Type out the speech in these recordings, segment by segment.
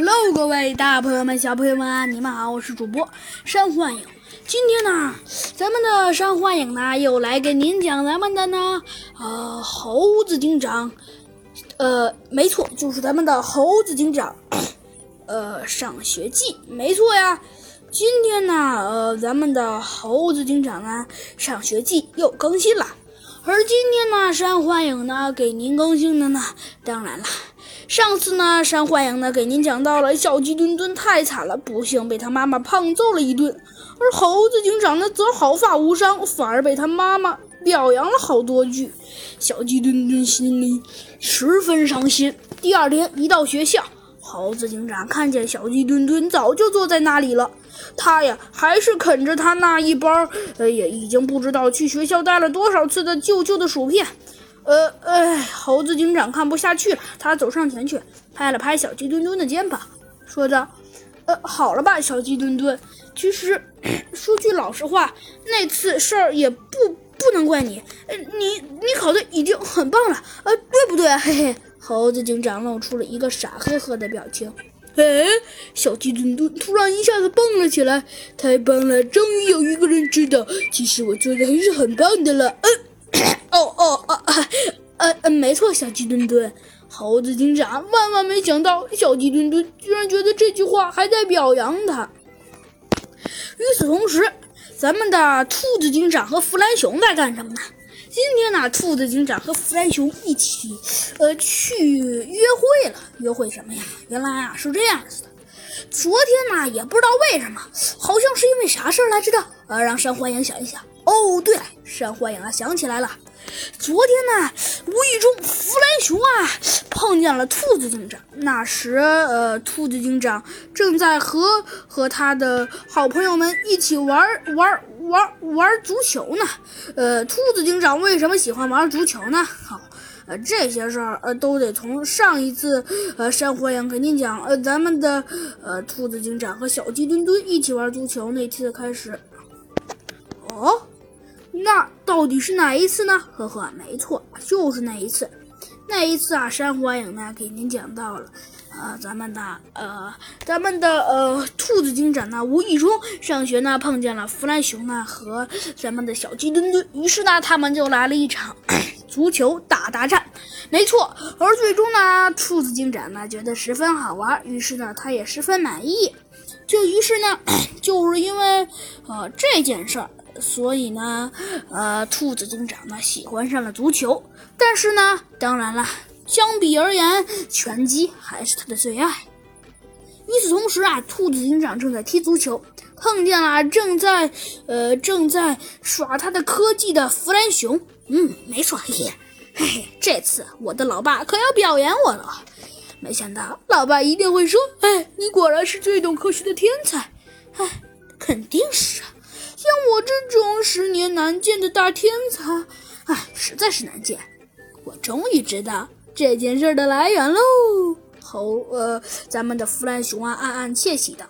Hello，各位大朋友们、小朋友们，你们好，我是主播山幻影。今天呢，咱们的山幻影呢又来给您讲咱们的呢，呃，猴子警长，呃，没错，就是咱们的猴子警长，呃，上学记，没错呀。今天呢，呃，咱们的猴子警长呢，上学记又更新了。而今天呢，山幻影呢给您更新的呢，当然了。上次呢，山幻影呢给您讲到了小鸡墩墩太惨了，不幸被他妈妈胖揍了一顿，而猴子警长呢则毫发无伤，反而被他妈妈表扬了好多句。小鸡墩墩心里十分伤心。第二天一到学校，猴子警长看见小鸡墩墩早就坐在那里了，他呀还是啃着他那一包，呃，也已经不知道去学校带了多少次的旧旧的薯片。呃，哎，猴子警长看不下去了，他走上前去，拍了拍小鸡墩墩的肩膀，说着：“呃，好了吧，小鸡墩墩，其实说句老实话，那次事儿也不不能怪你，呃，你你考的已经很棒了，呃，对不对？嘿嘿。”猴子警长露出了一个傻呵呵的表情。哎，小鸡墩墩突然一下子蹦了起来，太棒了，终于有一个人知道，其实我做的还是很棒的了。嗯。哦哦哦，呃呃，没错，小鸡墩墩，猴子警长万万没想到，小鸡墩墩居然觉得这句话还在表扬他。与此同时，咱们的兔子警长和弗兰熊在干什么呢？今天呢，兔子警长和弗兰熊一起，呃，去约会了。约会什么呀？原来啊是这样子的，昨天呢，也不知道为什么，好像是因为啥事儿来着的，呃，让山欢迎想一想。哦，对了，山幻影啊想起来了，昨天呢，无意中弗兰熊啊碰见了兔子警长。那时，呃，兔子警长正在和和他的好朋友们一起玩玩玩玩足球呢。呃，兔子警长为什么喜欢玩足球呢？好，呃，这些事儿呃都得从上一次呃山火影给您讲，呃，咱们的呃兔子警长和小鸡墩墩一起玩足球那次开始。哦。那到底是哪一次呢？呵呵，没错，就是那一次。那一次啊，山火影呢给您讲到了，呃，咱们的呃，咱们的呃，兔子警长呢无意中上学呢碰见了弗兰熊呢和咱们的小鸡墩墩，于是呢他们就来了一场 足球大大战。没错，而最终呢，兔子警长呢觉得十分好玩，于是呢他也十分满意。就于是呢，就是因为呃这件事儿。所以呢，呃，兔子警长呢喜欢上了足球，但是呢，当然了，相比而言，拳击还是他的最爱。与此同时啊，兔子警长正在踢足球，碰见了正在呃正在耍他的科技的弗兰熊。嗯，没错，嘿嘿嘿，这次我的老爸可要表扬我了。没想到老爸一定会说：“哎，你果然是最懂科学的天才。”哎，肯定是啊。像我这种十年难见的大天才，哎，实在是难见。我终于知道这件事的来源喽。猴，呃，咱们的弗兰熊啊，暗暗窃喜的。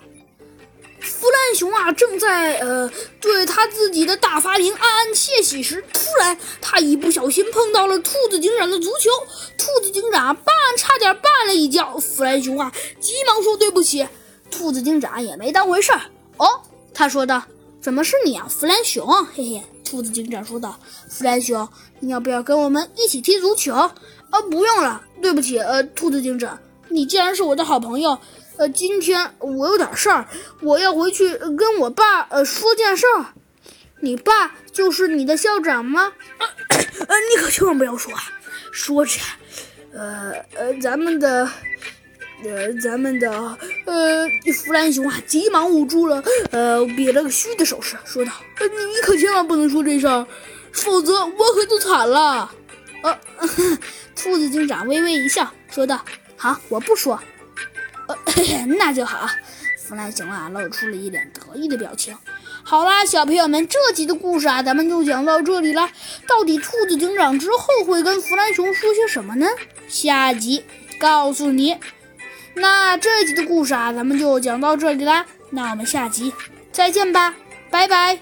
弗兰熊啊，正在呃对他自己的大发明暗暗窃喜时，突然他一不小心碰到了兔子警长的足球，兔子警长绊差点绊了一跤。弗兰熊啊，急忙说对不起。兔子警长也没当回事儿。哦，他说道。怎么是你啊，弗兰熊？嘿嘿，兔子警长说道：“弗兰熊，你要不要跟我们一起踢足球？”啊，不用了，对不起，呃，兔子警长，你既然是我的好朋友，呃，今天我有点事儿，我要回去跟我爸呃说件事儿。你爸就是你的校长吗？呃，你可千万不要说啊！说着，呃呃，咱们的。呃，咱们的呃弗兰熊啊，急忙捂住了，呃，比了个嘘的手势，说道：“呃你你可千万不能说这事儿，否则我可就惨了。”呃，兔子警长微微一笑，说道：“好，我不说。”呃，那就好。弗兰熊啊，露出了一脸得意的表情。好啦，小朋友们，这集的故事啊，咱们就讲到这里了。到底兔子警长之后会跟弗兰熊说些什么呢？下集告诉你。那这一集的故事啊，咱们就讲到这里啦。那我们下集再见吧，拜拜。